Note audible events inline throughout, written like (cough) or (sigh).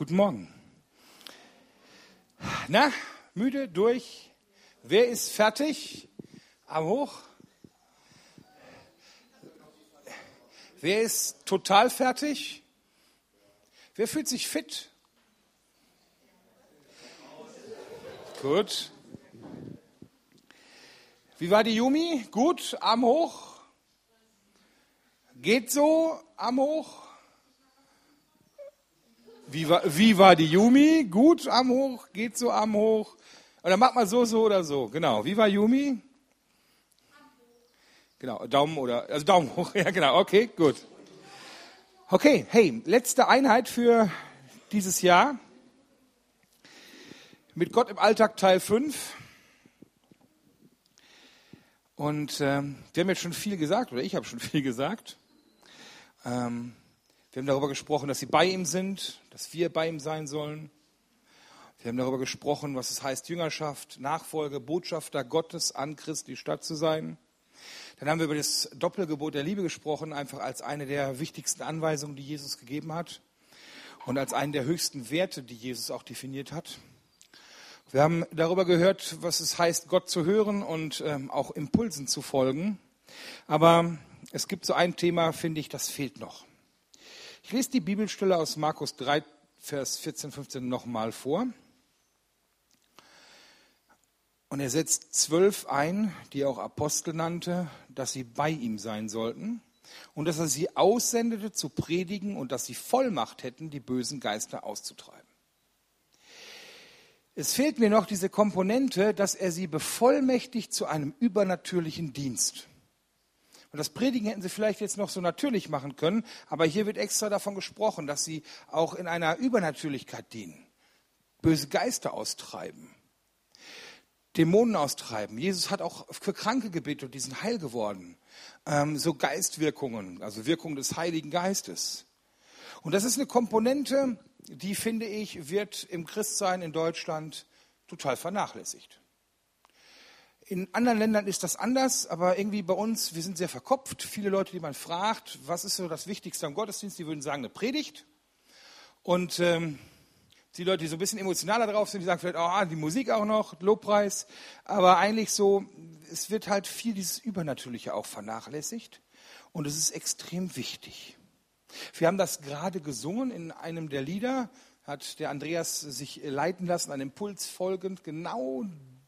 Guten Morgen. Na, müde, durch? Wer ist fertig? Arm hoch. Wer ist total fertig? Wer fühlt sich fit? Gut. Wie war die Jumi? Gut, Arm hoch. Geht so, Arm hoch. Wie war, wie war die Yumi? Gut, Arm hoch, geht so, Arm hoch. Oder macht mal so, so oder so. Genau. Wie war Yumi? Genau, Daumen oder, also Daumen (laughs) hoch. Ja, genau. Okay, gut. Okay, hey, letzte Einheit für dieses Jahr. Mit Gott im Alltag Teil 5. Und ähm, wir haben jetzt schon viel gesagt, oder ich habe schon (laughs) viel gesagt. Ähm, wir haben darüber gesprochen, dass sie bei ihm sind, dass wir bei ihm sein sollen. Wir haben darüber gesprochen, was es heißt, Jüngerschaft, Nachfolge, Botschafter Gottes an Christi Stadt zu sein. Dann haben wir über das Doppelgebot der Liebe gesprochen, einfach als eine der wichtigsten Anweisungen, die Jesus gegeben hat und als einen der höchsten Werte, die Jesus auch definiert hat. Wir haben darüber gehört, was es heißt, Gott zu hören und ähm, auch Impulsen zu folgen. Aber es gibt so ein Thema, finde ich, das fehlt noch. Ich lese die Bibelstelle aus Markus 3, Vers 14, 15 nochmal vor. Und er setzt zwölf ein, die er auch Apostel nannte, dass sie bei ihm sein sollten und dass er sie aussendete zu predigen und dass sie Vollmacht hätten, die bösen Geister auszutreiben. Es fehlt mir noch diese Komponente, dass er sie bevollmächtigt zu einem übernatürlichen Dienst. Und das Predigen hätten sie vielleicht jetzt noch so natürlich machen können, aber hier wird extra davon gesprochen, dass sie auch in einer Übernatürlichkeit dienen, böse Geister austreiben, Dämonen austreiben. Jesus hat auch für Kranke gebetet und die sind heil geworden. Ähm, so Geistwirkungen, also Wirkung des Heiligen Geistes. Und das ist eine Komponente, die, finde ich, wird im Christsein in Deutschland total vernachlässigt. In anderen Ländern ist das anders, aber irgendwie bei uns, wir sind sehr verkopft. Viele Leute, die man fragt, was ist so das Wichtigste am Gottesdienst, die würden sagen, eine Predigt. Und ähm, die Leute, die so ein bisschen emotionaler drauf sind, die sagen vielleicht, oh, die Musik auch noch, Lobpreis. Aber eigentlich so, es wird halt viel dieses Übernatürliche auch vernachlässigt. Und es ist extrem wichtig. Wir haben das gerade gesungen in einem der Lieder, hat der Andreas sich leiten lassen, an Impuls folgend, genau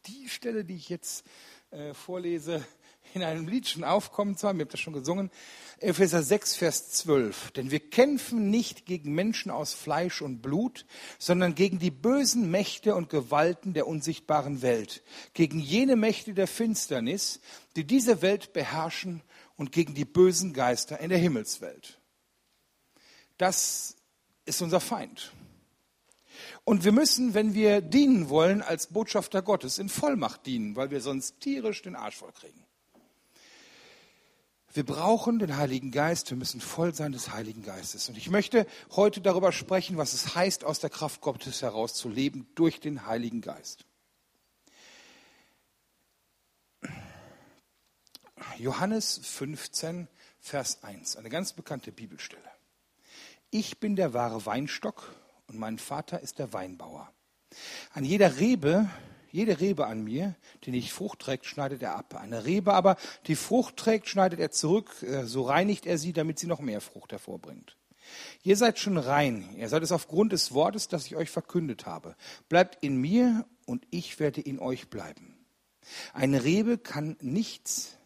die Stelle, die ich jetzt äh, vorlese, in einem Lied schon aufkommen zwar, mir habt das schon gesungen, Epheser 6, Vers 12. Denn wir kämpfen nicht gegen Menschen aus Fleisch und Blut, sondern gegen die bösen Mächte und Gewalten der unsichtbaren Welt, gegen jene Mächte der Finsternis, die diese Welt beherrschen und gegen die bösen Geister in der Himmelswelt. Das ist unser Feind. Und wir müssen, wenn wir dienen wollen, als Botschafter Gottes in Vollmacht dienen, weil wir sonst tierisch den Arsch voll kriegen. Wir brauchen den Heiligen Geist, wir müssen voll sein des Heiligen Geistes. Und ich möchte heute darüber sprechen, was es heißt, aus der Kraft Gottes heraus zu leben durch den Heiligen Geist. Johannes 15, Vers 1, eine ganz bekannte Bibelstelle. Ich bin der wahre Weinstock und mein Vater ist der Weinbauer. An jeder Rebe, jede Rebe an mir, die nicht Frucht trägt, schneidet er ab. Eine Rebe aber, die Frucht trägt, schneidet er zurück, äh, so reinigt er sie, damit sie noch mehr Frucht hervorbringt. Ihr seid schon rein, ihr seid es aufgrund des Wortes, das ich euch verkündet habe. Bleibt in mir und ich werde in euch bleiben. Eine Rebe kann nichts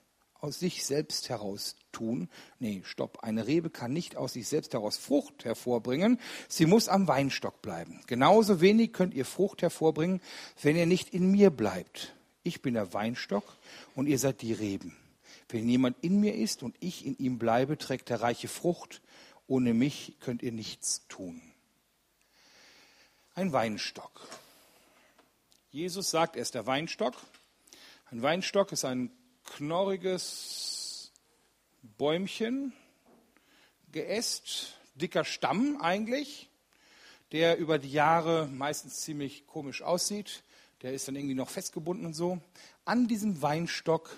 aus sich selbst heraus tun. Nee, stopp. Eine Rebe kann nicht aus sich selbst heraus Frucht hervorbringen. Sie muss am Weinstock bleiben. Genauso wenig könnt ihr Frucht hervorbringen, wenn ihr nicht in mir bleibt. Ich bin der Weinstock und ihr seid die Reben. Wenn jemand in mir ist und ich in ihm bleibe, trägt er reiche Frucht. Ohne mich könnt ihr nichts tun. Ein Weinstock. Jesus sagt, er ist der Weinstock. Ein Weinstock ist ein knorriges Bäumchen, geäst, dicker Stamm eigentlich, der über die Jahre meistens ziemlich komisch aussieht. Der ist dann irgendwie noch festgebunden und so. An diesem Weinstock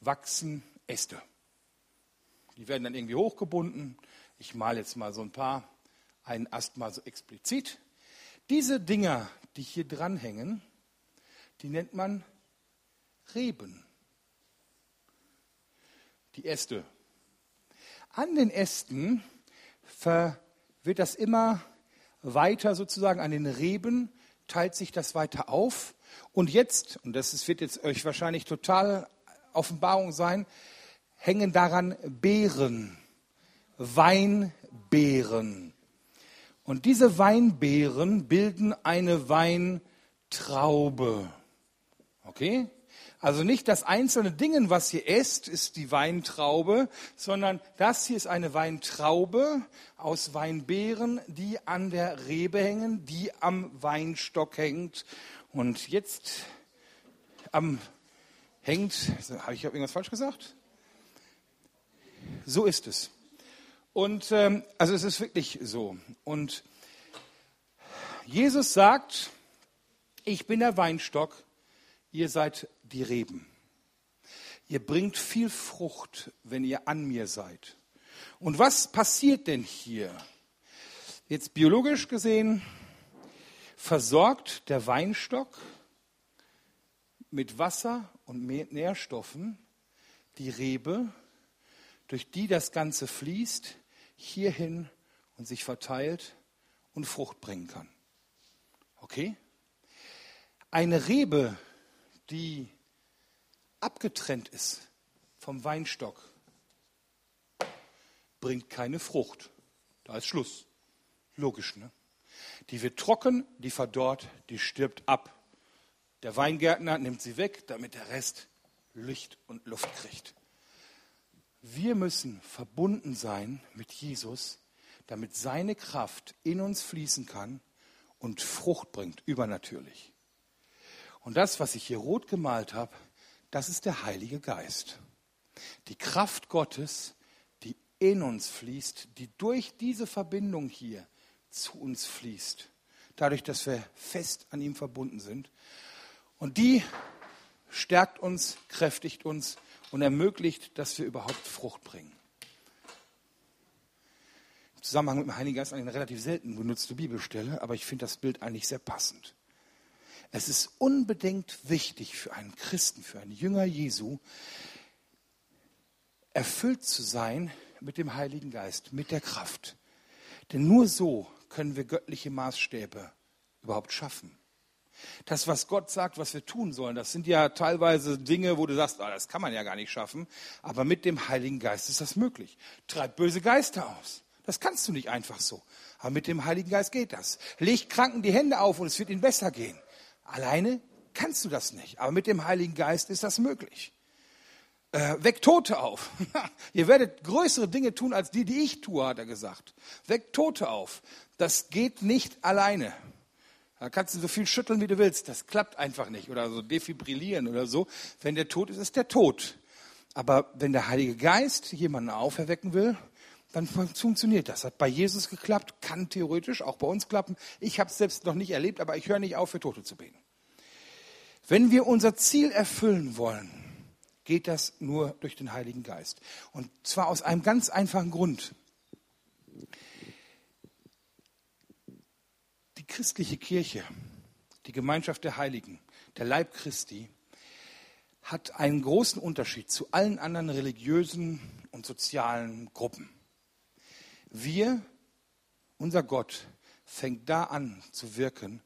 wachsen Äste. Die werden dann irgendwie hochgebunden. Ich male jetzt mal so ein paar, einen Ast mal so explizit. Diese Dinger, die hier dranhängen, die nennt man Reben. Die Äste. An den Ästen wird das immer weiter sozusagen, an den Reben teilt sich das weiter auf. Und jetzt, und das wird jetzt euch wahrscheinlich total Offenbarung sein, hängen daran Beeren, Weinbeeren. Und diese Weinbeeren bilden eine Weintraube. Okay? Also nicht das einzelne Ding, was ihr esst, ist die Weintraube, sondern das hier ist eine Weintraube aus Weinbeeren, die an der Rebe hängen, die am Weinstock hängt. Und jetzt am hängt, habe ich irgendwas falsch gesagt? So ist es. Und ähm, also es ist wirklich so. Und Jesus sagt, ich bin der Weinstock, ihr seid die Reben. Ihr bringt viel Frucht, wenn ihr an mir seid. Und was passiert denn hier? Jetzt biologisch gesehen versorgt der Weinstock mit Wasser und Nährstoffen die Rebe, durch die das Ganze fließt, hierhin und sich verteilt und Frucht bringen kann. Okay? Eine Rebe, die abgetrennt ist vom Weinstock, bringt keine Frucht. Da ist Schluss. Logisch, ne? Die wird trocken, die verdorrt, die stirbt ab. Der Weingärtner nimmt sie weg, damit der Rest Licht und Luft kriegt. Wir müssen verbunden sein mit Jesus, damit seine Kraft in uns fließen kann und Frucht bringt, übernatürlich. Und das, was ich hier rot gemalt habe, das ist der Heilige Geist. Die Kraft Gottes, die in uns fließt, die durch diese Verbindung hier zu uns fließt. Dadurch, dass wir fest an ihm verbunden sind. Und die stärkt uns, kräftigt uns und ermöglicht, dass wir überhaupt Frucht bringen. Im Zusammenhang mit dem Heiligen Geist eine relativ selten benutzte Bibelstelle, aber ich finde das Bild eigentlich sehr passend. Es ist unbedingt wichtig für einen Christen, für einen Jünger Jesu, erfüllt zu sein mit dem Heiligen Geist, mit der Kraft. Denn nur so können wir göttliche Maßstäbe überhaupt schaffen. Das, was Gott sagt, was wir tun sollen, das sind ja teilweise Dinge, wo du sagst, oh, das kann man ja gar nicht schaffen. Aber mit dem Heiligen Geist ist das möglich. Treib böse Geister aus. Das kannst du nicht einfach so. Aber mit dem Heiligen Geist geht das. Leg Kranken die Hände auf und es wird ihnen besser gehen. Alleine kannst du das nicht, aber mit dem Heiligen Geist ist das möglich. Äh, weck Tote auf. (laughs) Ihr werdet größere Dinge tun als die, die ich tue, hat er gesagt. Weck Tote auf. Das geht nicht alleine. Da kannst du so viel schütteln, wie du willst. Das klappt einfach nicht. Oder so defibrillieren oder so. Wenn der tot ist, ist der tot. Aber wenn der Heilige Geist jemanden auferwecken will, dann funktioniert das. Hat bei Jesus geklappt, kann theoretisch auch bei uns klappen. Ich habe es selbst noch nicht erlebt, aber ich höre nicht auf, für Tote zu beten. Wenn wir unser Ziel erfüllen wollen, geht das nur durch den Heiligen Geist. Und zwar aus einem ganz einfachen Grund. Die christliche Kirche, die Gemeinschaft der Heiligen, der Leib Christi, hat einen großen Unterschied zu allen anderen religiösen und sozialen Gruppen. Wir, unser Gott, fängt da an zu wirken,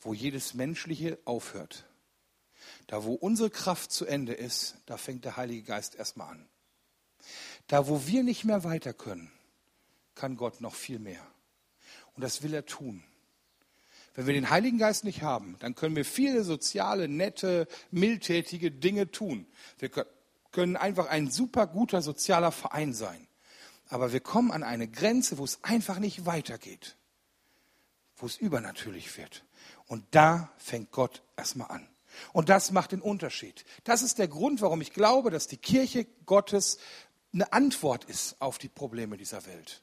wo jedes Menschliche aufhört. Da, wo unsere Kraft zu Ende ist, da fängt der Heilige Geist erstmal an. Da, wo wir nicht mehr weiter können, kann Gott noch viel mehr. Und das will er tun. Wenn wir den Heiligen Geist nicht haben, dann können wir viele soziale, nette, mildtätige Dinge tun. Wir können einfach ein super guter sozialer Verein sein. Aber wir kommen an eine Grenze, wo es einfach nicht weitergeht, wo es übernatürlich wird. Und da fängt Gott erstmal an. Und das macht den Unterschied. Das ist der Grund, warum ich glaube, dass die Kirche Gottes eine Antwort ist auf die Probleme dieser Welt,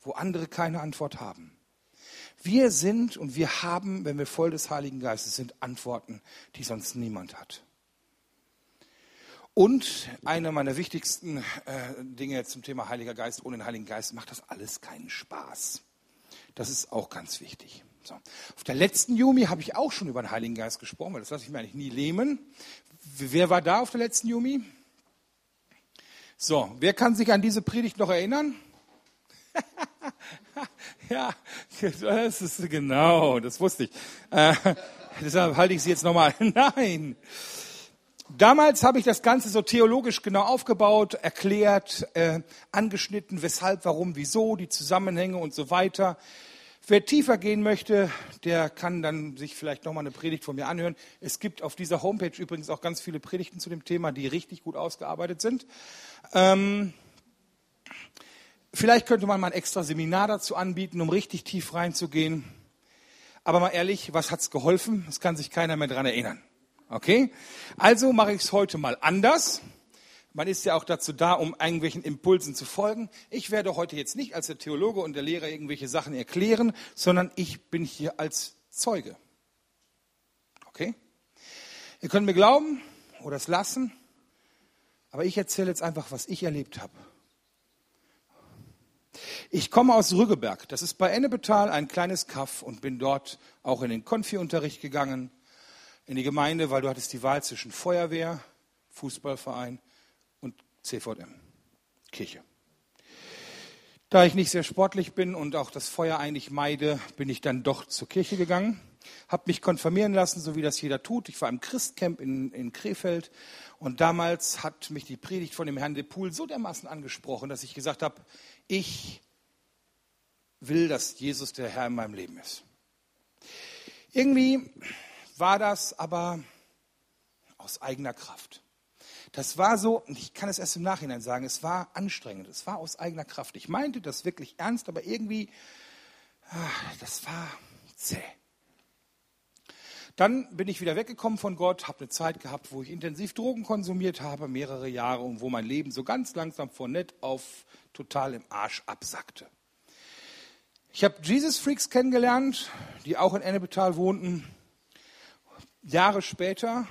wo andere keine Antwort haben. Wir sind und wir haben, wenn wir voll des Heiligen Geistes sind, Antworten, die sonst niemand hat. Und eine meiner wichtigsten äh, Dinge zum Thema Heiliger Geist, ohne den Heiligen Geist macht das alles keinen Spaß. Das ist auch ganz wichtig. So. Auf der letzten Jumi habe ich auch schon über den Heiligen Geist gesprochen, weil das lasse ich mir eigentlich nie lähmen. Wer war da auf der letzten Jumi? So, wer kann sich an diese Predigt noch erinnern? (laughs) ja, das ist genau, das wusste ich. Äh, deshalb halte ich sie jetzt nochmal. (laughs) Nein. Damals habe ich das Ganze so theologisch genau aufgebaut, erklärt, äh, angeschnitten, weshalb, warum, wieso, die Zusammenhänge und so weiter. Wer tiefer gehen möchte, der kann dann sich vielleicht nochmal eine Predigt von mir anhören. Es gibt auf dieser Homepage übrigens auch ganz viele Predigten zu dem Thema, die richtig gut ausgearbeitet sind. Ähm, vielleicht könnte man mal ein extra Seminar dazu anbieten, um richtig tief reinzugehen. Aber mal ehrlich, was hat's geholfen? Es kann sich keiner mehr dran erinnern. Okay? Also mache ich es heute mal anders. Man ist ja auch dazu da, um irgendwelchen Impulsen zu folgen. Ich werde heute jetzt nicht als der Theologe und der Lehrer irgendwelche Sachen erklären, sondern ich bin hier als Zeuge. Okay? Ihr könnt mir glauben oder es lassen, aber ich erzähle jetzt einfach, was ich erlebt habe. Ich komme aus Rüggeberg. Das ist bei Ennebetal ein kleines Kaff und bin dort auch in den Konfi-Unterricht gegangen, in die Gemeinde, weil du hattest die Wahl zwischen Feuerwehr, Fußballverein CVM, Kirche. Da ich nicht sehr sportlich bin und auch das Feuer eigentlich meide, bin ich dann doch zur Kirche gegangen, habe mich konfirmieren lassen, so wie das jeder tut. Ich war im Christcamp in, in Krefeld und damals hat mich die Predigt von dem Herrn de Poel so dermaßen angesprochen, dass ich gesagt habe, ich will, dass Jesus der Herr in meinem Leben ist. Irgendwie war das aber aus eigener Kraft. Das war so, ich kann es erst im Nachhinein sagen, es war anstrengend, es war aus eigener Kraft. Ich meinte das wirklich ernst, aber irgendwie, ah, das war zäh. Dann bin ich wieder weggekommen von Gott, habe eine Zeit gehabt, wo ich intensiv Drogen konsumiert habe, mehrere Jahre, und wo mein Leben so ganz langsam von nett auf total im Arsch absackte. Ich habe Jesus Freaks kennengelernt, die auch in Ennepetal wohnten, Jahre später.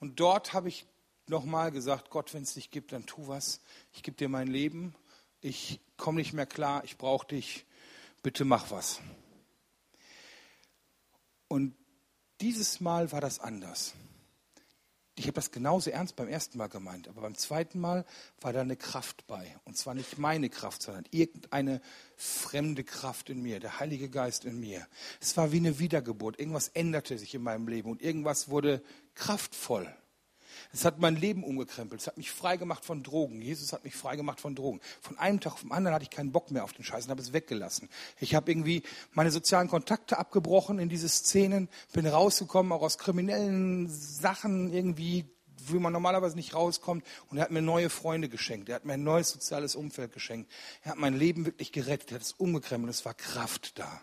Und dort habe ich nochmal gesagt, Gott, wenn es dich gibt, dann tu was. Ich gebe dir mein Leben. Ich komme nicht mehr klar. Ich brauche dich. Bitte mach was. Und dieses Mal war das anders. Ich habe das genauso ernst beim ersten Mal gemeint, aber beim zweiten Mal war da eine Kraft bei. Und zwar nicht meine Kraft, sondern irgendeine fremde Kraft in mir, der Heilige Geist in mir. Es war wie eine Wiedergeburt. Irgendwas änderte sich in meinem Leben und irgendwas wurde kraftvoll. Es hat mein Leben umgekrempelt. Es hat mich frei gemacht von Drogen. Jesus hat mich frei gemacht von Drogen. Von einem Tag auf den anderen hatte ich keinen Bock mehr auf den Scheiß und habe es weggelassen. Ich habe irgendwie meine sozialen Kontakte abgebrochen in diese Szenen, bin rausgekommen, auch aus kriminellen Sachen irgendwie, wie man normalerweise nicht rauskommt. Und er hat mir neue Freunde geschenkt. Er hat mir ein neues soziales Umfeld geschenkt. Er hat mein Leben wirklich gerettet. Er hat es umgekrempelt. Es war Kraft da.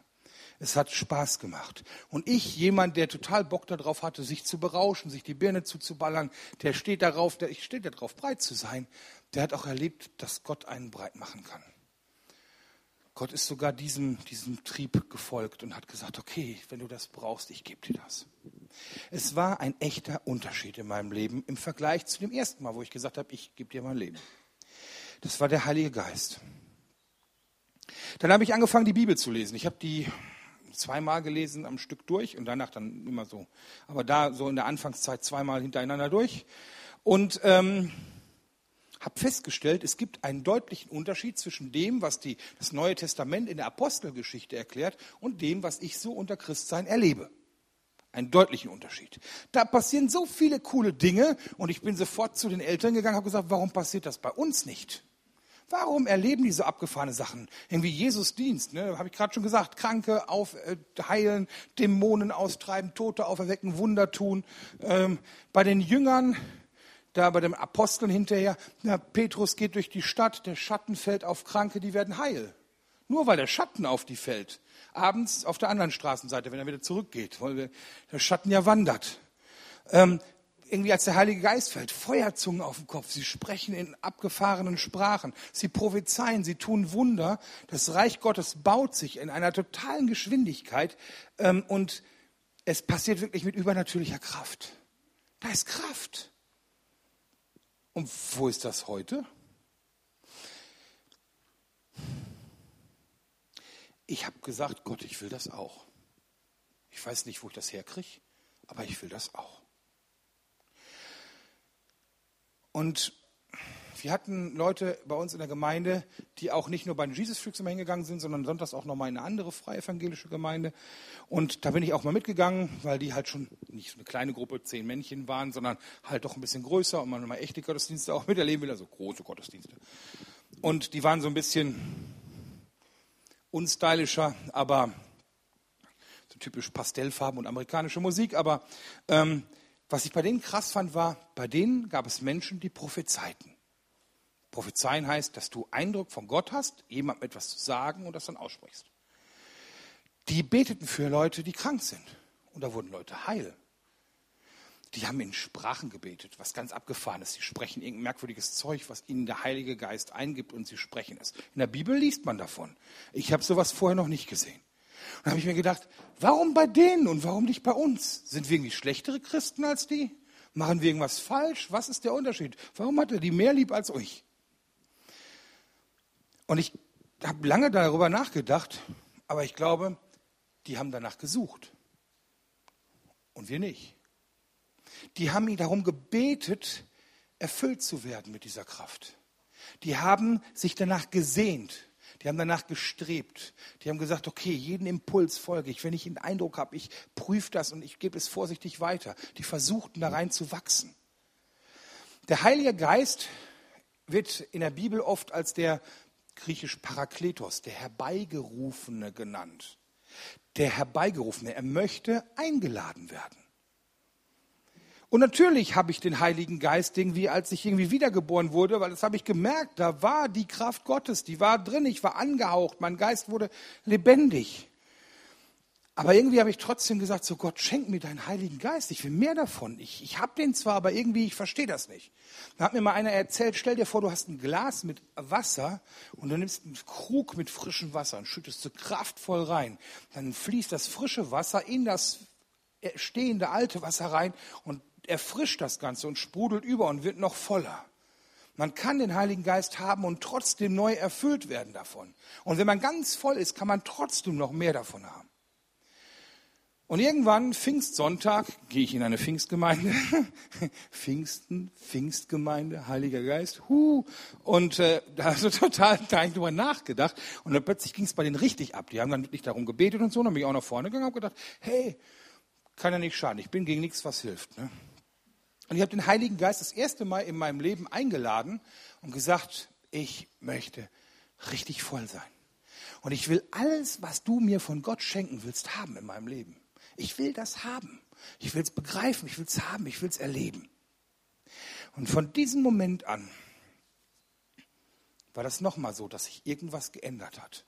Es hat Spaß gemacht. Und ich, jemand, der total Bock darauf hatte, sich zu berauschen, sich die Birne zuzuballern, der steht darauf, der, ich stehe darauf, breit zu sein, der hat auch erlebt, dass Gott einen breit machen kann. Gott ist sogar diesem, diesem Trieb gefolgt und hat gesagt, okay, wenn du das brauchst, ich gebe dir das. Es war ein echter Unterschied in meinem Leben im Vergleich zu dem ersten Mal, wo ich gesagt habe, ich gebe dir mein Leben. Das war der Heilige Geist. Dann habe ich angefangen, die Bibel zu lesen. Ich habe die zweimal gelesen am Stück durch und danach dann immer so. Aber da so in der Anfangszeit zweimal hintereinander durch. Und ähm, habe festgestellt, es gibt einen deutlichen Unterschied zwischen dem, was die, das Neue Testament in der Apostelgeschichte erklärt und dem, was ich so unter Christsein erlebe. Einen deutlichen Unterschied. Da passieren so viele coole Dinge und ich bin sofort zu den Eltern gegangen und habe gesagt, warum passiert das bei uns nicht? Warum erleben die so abgefahrene Sachen? Irgendwie Jesus Dienst, ne? habe ich gerade schon gesagt. Kranke aufheilen, äh, Dämonen austreiben, Tote auferwecken, Wunder tun. Ähm, bei den Jüngern, da bei den Aposteln hinterher, na, Petrus geht durch die Stadt, der Schatten fällt auf Kranke, die werden heil. Nur weil der Schatten auf die fällt. Abends auf der anderen Straßenseite, wenn er wieder zurückgeht, weil der Schatten ja wandert. Ähm, irgendwie als der Heilige Geist fällt, Feuerzungen auf den Kopf. Sie sprechen in abgefahrenen Sprachen. Sie prophezeien, sie tun Wunder. Das Reich Gottes baut sich in einer totalen Geschwindigkeit ähm, und es passiert wirklich mit übernatürlicher Kraft. Da ist Kraft. Und wo ist das heute? Ich habe gesagt, Gott, ich will das auch. Ich weiß nicht, wo ich das herkriege, aber ich will das auch. Und wir hatten Leute bei uns in der Gemeinde, die auch nicht nur bei den Jesus Freaks immer hingegangen sind, sondern sonntags auch nochmal in eine andere freie evangelische Gemeinde. Und da bin ich auch mal mitgegangen, weil die halt schon nicht so eine kleine Gruppe, zehn Männchen waren, sondern halt doch ein bisschen größer und man mal echte Gottesdienste auch miterleben will, also große Gottesdienste. Und die waren so ein bisschen unstylischer, aber so typisch Pastellfarben und amerikanische Musik. Aber ähm, was ich bei denen krass fand, war, bei denen gab es Menschen, die prophezeiten. Prophezeien heißt, dass du Eindruck von Gott hast, jemandem etwas zu sagen und das dann aussprichst. Die beteten für Leute, die krank sind. Und da wurden Leute heil. Die haben in Sprachen gebetet, was ganz abgefahren ist. Sie sprechen irgendein merkwürdiges Zeug, was ihnen der Heilige Geist eingibt und sie sprechen es. In der Bibel liest man davon. Ich habe sowas vorher noch nicht gesehen. Und da habe ich mir gedacht, warum bei denen und warum nicht bei uns? Sind wir irgendwie schlechtere Christen als die? Machen wir irgendwas falsch? Was ist der Unterschied? Warum hat er die mehr lieb als euch? Und ich habe lange darüber nachgedacht, aber ich glaube, die haben danach gesucht. Und wir nicht. Die haben ihn darum gebetet, erfüllt zu werden mit dieser Kraft. Die haben sich danach gesehnt. Die haben danach gestrebt. Die haben gesagt, okay, jeden Impuls folge ich. Wenn ich einen Eindruck habe, ich prüfe das und ich gebe es vorsichtig weiter. Die versuchten da rein zu wachsen. Der Heilige Geist wird in der Bibel oft als der griechisch Parakletos, der Herbeigerufene genannt. Der Herbeigerufene, er möchte eingeladen werden. Und natürlich habe ich den Heiligen Geist irgendwie, als ich irgendwie wiedergeboren wurde, weil das habe ich gemerkt, da war die Kraft Gottes, die war drin, ich war angehaucht, mein Geist wurde lebendig. Aber irgendwie habe ich trotzdem gesagt, so Gott, schenk mir deinen Heiligen Geist, ich will mehr davon. Ich, ich habe den zwar, aber irgendwie, ich verstehe das nicht. Da hat mir mal einer erzählt, stell dir vor, du hast ein Glas mit Wasser und du nimmst einen Krug mit frischem Wasser und schüttest so kraftvoll rein. Dann fließt das frische Wasser in das stehende alte Wasser rein und erfrischt das Ganze und sprudelt über und wird noch voller. Man kann den Heiligen Geist haben und trotzdem neu erfüllt werden davon. Und wenn man ganz voll ist, kann man trotzdem noch mehr davon haben. Und irgendwann, Pfingstsonntag, gehe ich in eine Pfingstgemeinde. (laughs) Pfingsten, Pfingstgemeinde, Heiliger Geist. Huh. Und äh, da habe ich total (laughs) darüber nachgedacht. Und dann plötzlich ging es bei denen richtig ab. Die haben dann wirklich darum gebetet und so. Und dann bin ich auch nach vorne gegangen und gedacht, hey, kann ja nicht schaden. Ich bin gegen nichts, was hilft. Ne? Und ich habe den Heiligen Geist das erste Mal in meinem Leben eingeladen und gesagt, ich möchte richtig voll sein. Und ich will alles, was du mir von Gott schenken willst, haben in meinem Leben. Ich will das haben. Ich will es begreifen, ich will es haben, ich will es erleben. Und von diesem Moment an war das nochmal so, dass sich irgendwas geändert hat.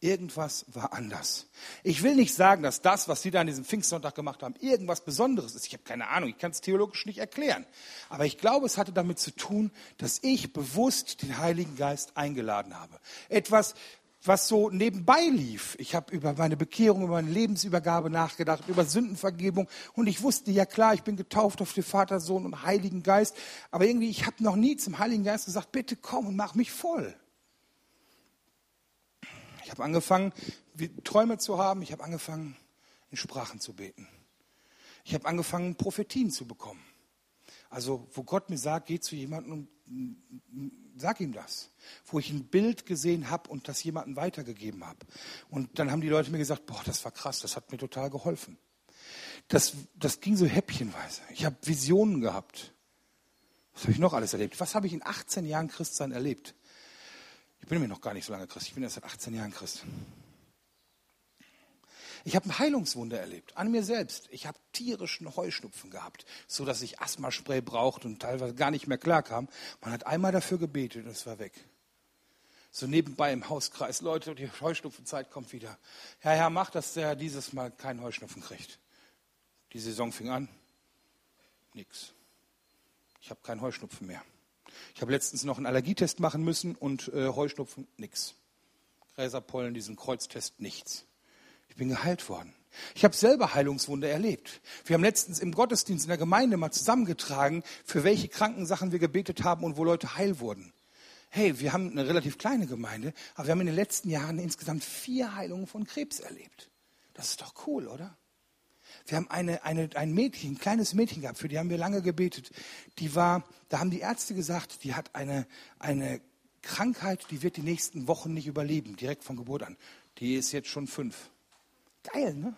Irgendwas war anders. Ich will nicht sagen, dass das, was Sie da an diesem Pfingstsonntag gemacht haben, irgendwas Besonderes ist. Ich habe keine Ahnung, ich kann es theologisch nicht erklären. Aber ich glaube, es hatte damit zu tun, dass ich bewusst den Heiligen Geist eingeladen habe. Etwas, was so nebenbei lief. Ich habe über meine Bekehrung, über meine Lebensübergabe nachgedacht, über Sündenvergebung und ich wusste ja klar, ich bin getauft auf den Vater, Sohn und Heiligen Geist, aber irgendwie ich habe noch nie zum Heiligen Geist gesagt, bitte komm und mach mich voll. Ich habe angefangen, Träume zu haben, ich habe angefangen, in Sprachen zu beten. Ich habe angefangen, Prophetien zu bekommen. Also, wo Gott mir sagt, geh zu jemandem und sag ihm das. Wo ich ein Bild gesehen habe und das jemandem weitergegeben habe. Und dann haben die Leute mir gesagt, boah, das war krass, das hat mir total geholfen. Das, das ging so häppchenweise. Ich habe Visionen gehabt. Was habe ich noch alles erlebt? Was habe ich in 18 Jahren Christsein erlebt? Ich bin mir noch gar nicht so lange Christ. Ich bin erst seit 18 Jahren Christ. Ich habe ein Heilungswunder erlebt, an mir selbst. Ich habe tierischen Heuschnupfen gehabt, so dass ich Asthmaspray brauchte und teilweise gar nicht mehr klarkam. Man hat einmal dafür gebetet und es war weg. So nebenbei im Hauskreis, Leute, die Heuschnupfenzeit kommt wieder. Ja, Herr, mach, dass der dieses Mal keinen Heuschnupfen kriegt. Die Saison fing an, nix. Ich habe keinen Heuschnupfen mehr. Ich habe letztens noch einen Allergietest machen müssen und äh, Heuschnupfen, nix. Gräserpollen, diesen Kreuztest, nichts. Ich bin geheilt worden. Ich habe selber Heilungswunder erlebt. Wir haben letztens im Gottesdienst in der Gemeinde mal zusammengetragen, für welche Krankensachen wir gebetet haben und wo Leute heil wurden. Hey, wir haben eine relativ kleine Gemeinde, aber wir haben in den letzten Jahren insgesamt vier Heilungen von Krebs erlebt. Das ist doch cool, oder? Wir haben eine, eine, ein Mädchen, ein kleines Mädchen gehabt, für die haben wir lange gebetet. Die war, da haben die Ärzte gesagt, die hat eine, eine Krankheit, die wird die nächsten Wochen nicht überleben, direkt von Geburt an. Die ist jetzt schon fünf. Geil, ne?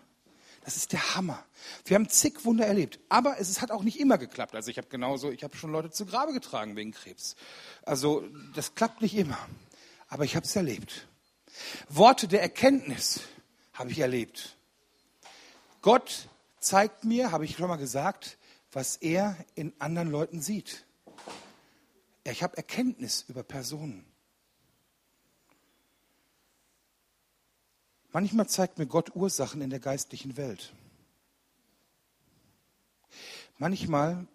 Das ist der Hammer. Wir haben zig Wunder erlebt, aber es hat auch nicht immer geklappt. Also ich habe genauso, ich habe schon Leute zu Grabe getragen wegen Krebs. Also das klappt nicht immer, aber ich habe es erlebt. Worte der Erkenntnis habe ich erlebt. Gott zeigt mir, habe ich schon mal gesagt, was er in anderen Leuten sieht. Ich habe Erkenntnis über Personen. Manchmal zeigt mir Gott Ursachen in der geistlichen Welt. Manchmal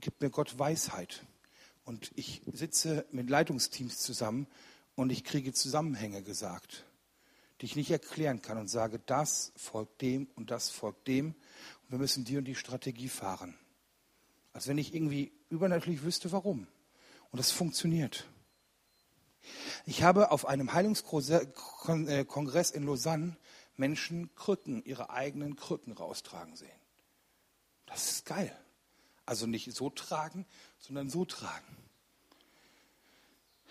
gibt mir Gott Weisheit und ich sitze mit Leitungsteams zusammen und ich kriege Zusammenhänge gesagt, die ich nicht erklären kann und sage, das folgt dem und das folgt dem wir müssen die und die Strategie fahren. Als wenn ich irgendwie übernatürlich wüsste, warum. Und das funktioniert. Ich habe auf einem Heilungskongress in Lausanne Menschen Krücken, ihre eigenen Krücken raustragen sehen. Das ist geil. Also nicht so tragen, sondern so tragen.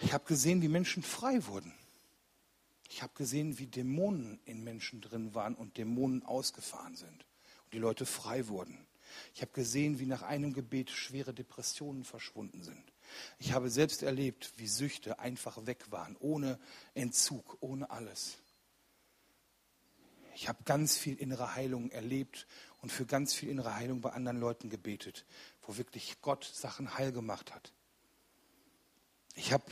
Ich habe gesehen, wie Menschen frei wurden. Ich habe gesehen, wie Dämonen in Menschen drin waren und Dämonen ausgefahren sind die Leute frei wurden. Ich habe gesehen, wie nach einem Gebet schwere Depressionen verschwunden sind. Ich habe selbst erlebt, wie Süchte einfach weg waren, ohne Entzug, ohne alles. Ich habe ganz viel innere Heilung erlebt und für ganz viel innere Heilung bei anderen Leuten gebetet, wo wirklich Gott Sachen heil gemacht hat. Ich habe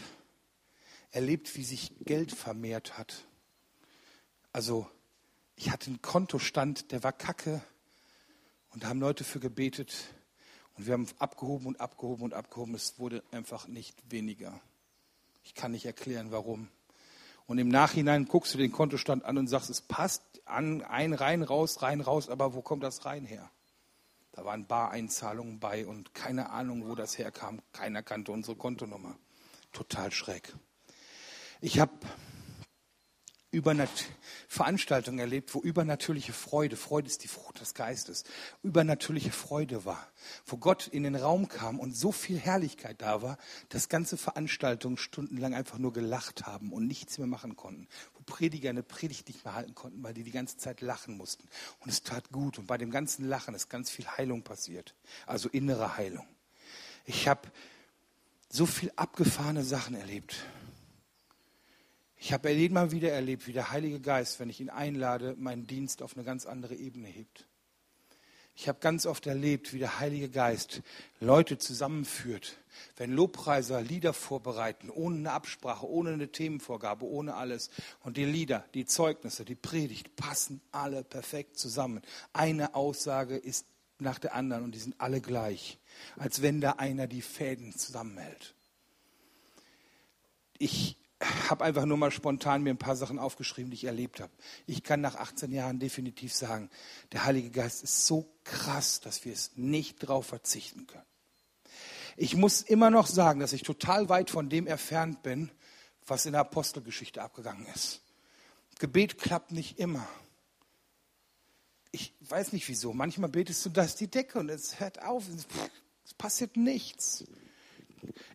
erlebt, wie sich Geld vermehrt hat. Also ich hatte einen Kontostand, der war kacke und haben Leute für gebetet, und wir haben abgehoben und abgehoben und abgehoben. Es wurde einfach nicht weniger. Ich kann nicht erklären, warum. Und im Nachhinein guckst du den Kontostand an und sagst, es passt an, ein rein, raus, rein, raus, aber wo kommt das rein her? Da waren Bareinzahlungen bei und keine Ahnung, wo das herkam. Keiner kannte unsere Kontonummer. Total schräg. Ich habe Veranstaltungen erlebt, wo übernatürliche Freude, Freude ist die Frucht des Geistes, übernatürliche Freude war, wo Gott in den Raum kam und so viel Herrlichkeit da war, dass ganze Veranstaltungen stundenlang einfach nur gelacht haben und nichts mehr machen konnten, wo Prediger eine Predigt nicht mehr halten konnten, weil die die ganze Zeit lachen mussten. Und es tat gut und bei dem ganzen Lachen ist ganz viel Heilung passiert, also innere Heilung. Ich habe so viel abgefahrene Sachen erlebt. Ich habe Mal wieder erlebt, wie der Heilige Geist, wenn ich ihn einlade, meinen Dienst auf eine ganz andere Ebene hebt. Ich habe ganz oft erlebt, wie der Heilige Geist Leute zusammenführt, wenn Lobpreiser Lieder vorbereiten, ohne eine Absprache, ohne eine Themenvorgabe, ohne alles. Und die Lieder, die Zeugnisse, die Predigt passen alle perfekt zusammen. Eine Aussage ist nach der anderen und die sind alle gleich, als wenn da einer die Fäden zusammenhält. Ich habe einfach nur mal spontan mir ein paar Sachen aufgeschrieben, die ich erlebt habe. Ich kann nach 18 Jahren definitiv sagen, der Heilige Geist ist so krass, dass wir es nicht darauf verzichten können. Ich muss immer noch sagen, dass ich total weit von dem entfernt bin, was in der Apostelgeschichte abgegangen ist. Gebet klappt nicht immer. Ich weiß nicht wieso. Manchmal betest du, da ist die Decke und es hört auf. Es passiert nichts.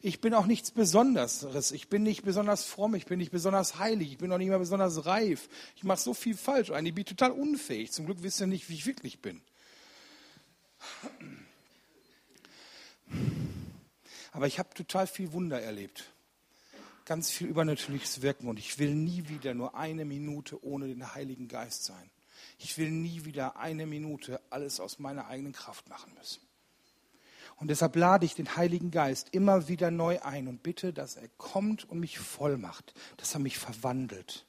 Ich bin auch nichts Besonderes. Ich bin nicht besonders fromm, ich bin nicht besonders heilig, ich bin auch nicht mehr besonders reif. Ich mache so viel falsch. Eigentlich bin ich total unfähig. Zum Glück wisst ihr nicht, wie ich wirklich bin. Aber ich habe total viel Wunder erlebt. Ganz viel übernatürliches Wirken. Und ich will nie wieder nur eine Minute ohne den Heiligen Geist sein. Ich will nie wieder eine Minute alles aus meiner eigenen Kraft machen müssen. Und deshalb lade ich den Heiligen Geist immer wieder neu ein und bitte, dass er kommt und mich voll macht, dass er mich verwandelt,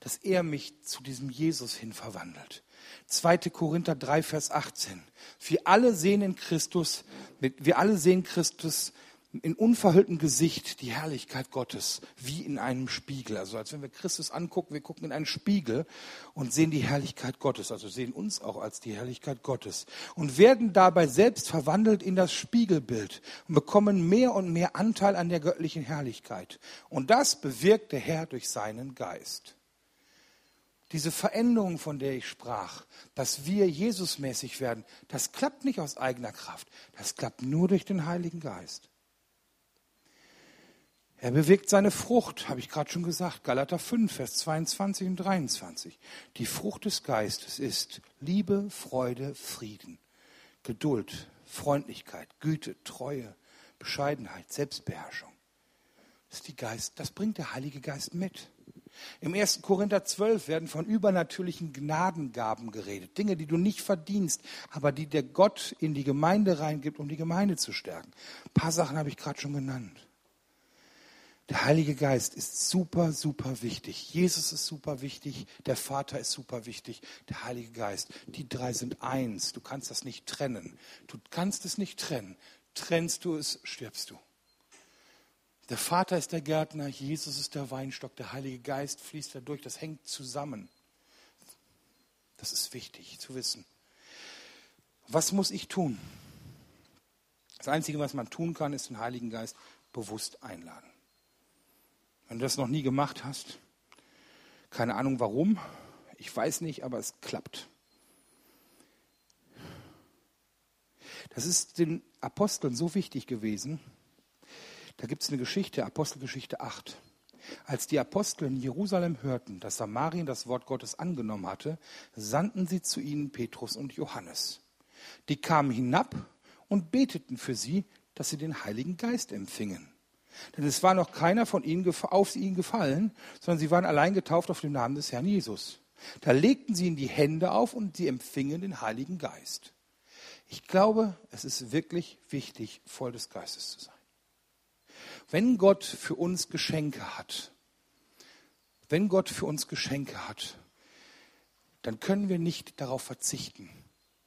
dass er mich zu diesem Jesus hin verwandelt. 2. Korinther 3, Vers 18. Wir alle sehen in Christus, wir alle sehen Christus in unverhülltem Gesicht die Herrlichkeit Gottes, wie in einem Spiegel. Also als wenn wir Christus angucken, wir gucken in einen Spiegel und sehen die Herrlichkeit Gottes, also sehen uns auch als die Herrlichkeit Gottes und werden dabei selbst verwandelt in das Spiegelbild und bekommen mehr und mehr Anteil an der göttlichen Herrlichkeit. Und das bewirkt der Herr durch seinen Geist. diese Veränderung, von der ich sprach, dass wir Jesusmäßig werden, das klappt nicht aus eigener Kraft. Das klappt nur durch den Heiligen Geist. Er bewirkt seine Frucht, habe ich gerade schon gesagt, Galater 5, Vers 22 und 23. Die Frucht des Geistes ist Liebe, Freude, Frieden, Geduld, Freundlichkeit, Güte, Treue, Bescheidenheit, Selbstbeherrschung. Das, ist die Geist, das bringt der Heilige Geist mit. Im 1. Korinther 12 werden von übernatürlichen Gnadengaben geredet. Dinge, die du nicht verdienst, aber die der Gott in die Gemeinde reingibt, um die Gemeinde zu stärken. Ein paar Sachen habe ich gerade schon genannt. Der Heilige Geist ist super, super wichtig. Jesus ist super wichtig. Der Vater ist super wichtig. Der Heilige Geist. Die drei sind eins. Du kannst das nicht trennen. Du kannst es nicht trennen. Trennst du es, stirbst du. Der Vater ist der Gärtner, Jesus ist der Weinstock, der Heilige Geist fließt da durch. Das hängt zusammen. Das ist wichtig zu wissen. Was muss ich tun? Das Einzige, was man tun kann, ist den Heiligen Geist bewusst einladen. Wenn du das noch nie gemacht hast, keine Ahnung warum, ich weiß nicht, aber es klappt. Das ist den Aposteln so wichtig gewesen. Da gibt es eine Geschichte, Apostelgeschichte 8. Als die Apostel in Jerusalem hörten, dass Samarien das Wort Gottes angenommen hatte, sandten sie zu ihnen Petrus und Johannes. Die kamen hinab und beteten für sie, dass sie den Heiligen Geist empfingen. Denn es war noch keiner von ihnen auf ihnen gefallen, sondern sie waren allein getauft auf den Namen des Herrn Jesus. Da legten sie ihnen die Hände auf und sie empfingen den Heiligen Geist. Ich glaube, es ist wirklich wichtig, voll des Geistes zu sein. Wenn Gott für uns Geschenke hat, wenn Gott für uns Geschenke hat, dann können wir nicht darauf verzichten,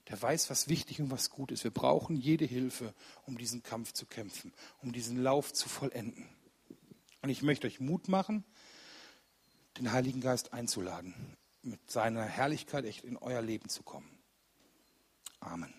der weiß, was wichtig und was gut ist. Wir brauchen jede Hilfe, um diesen Kampf zu kämpfen, um diesen Lauf zu vollenden. Und ich möchte euch Mut machen, den Heiligen Geist einzuladen, mit seiner Herrlichkeit echt in euer Leben zu kommen. Amen.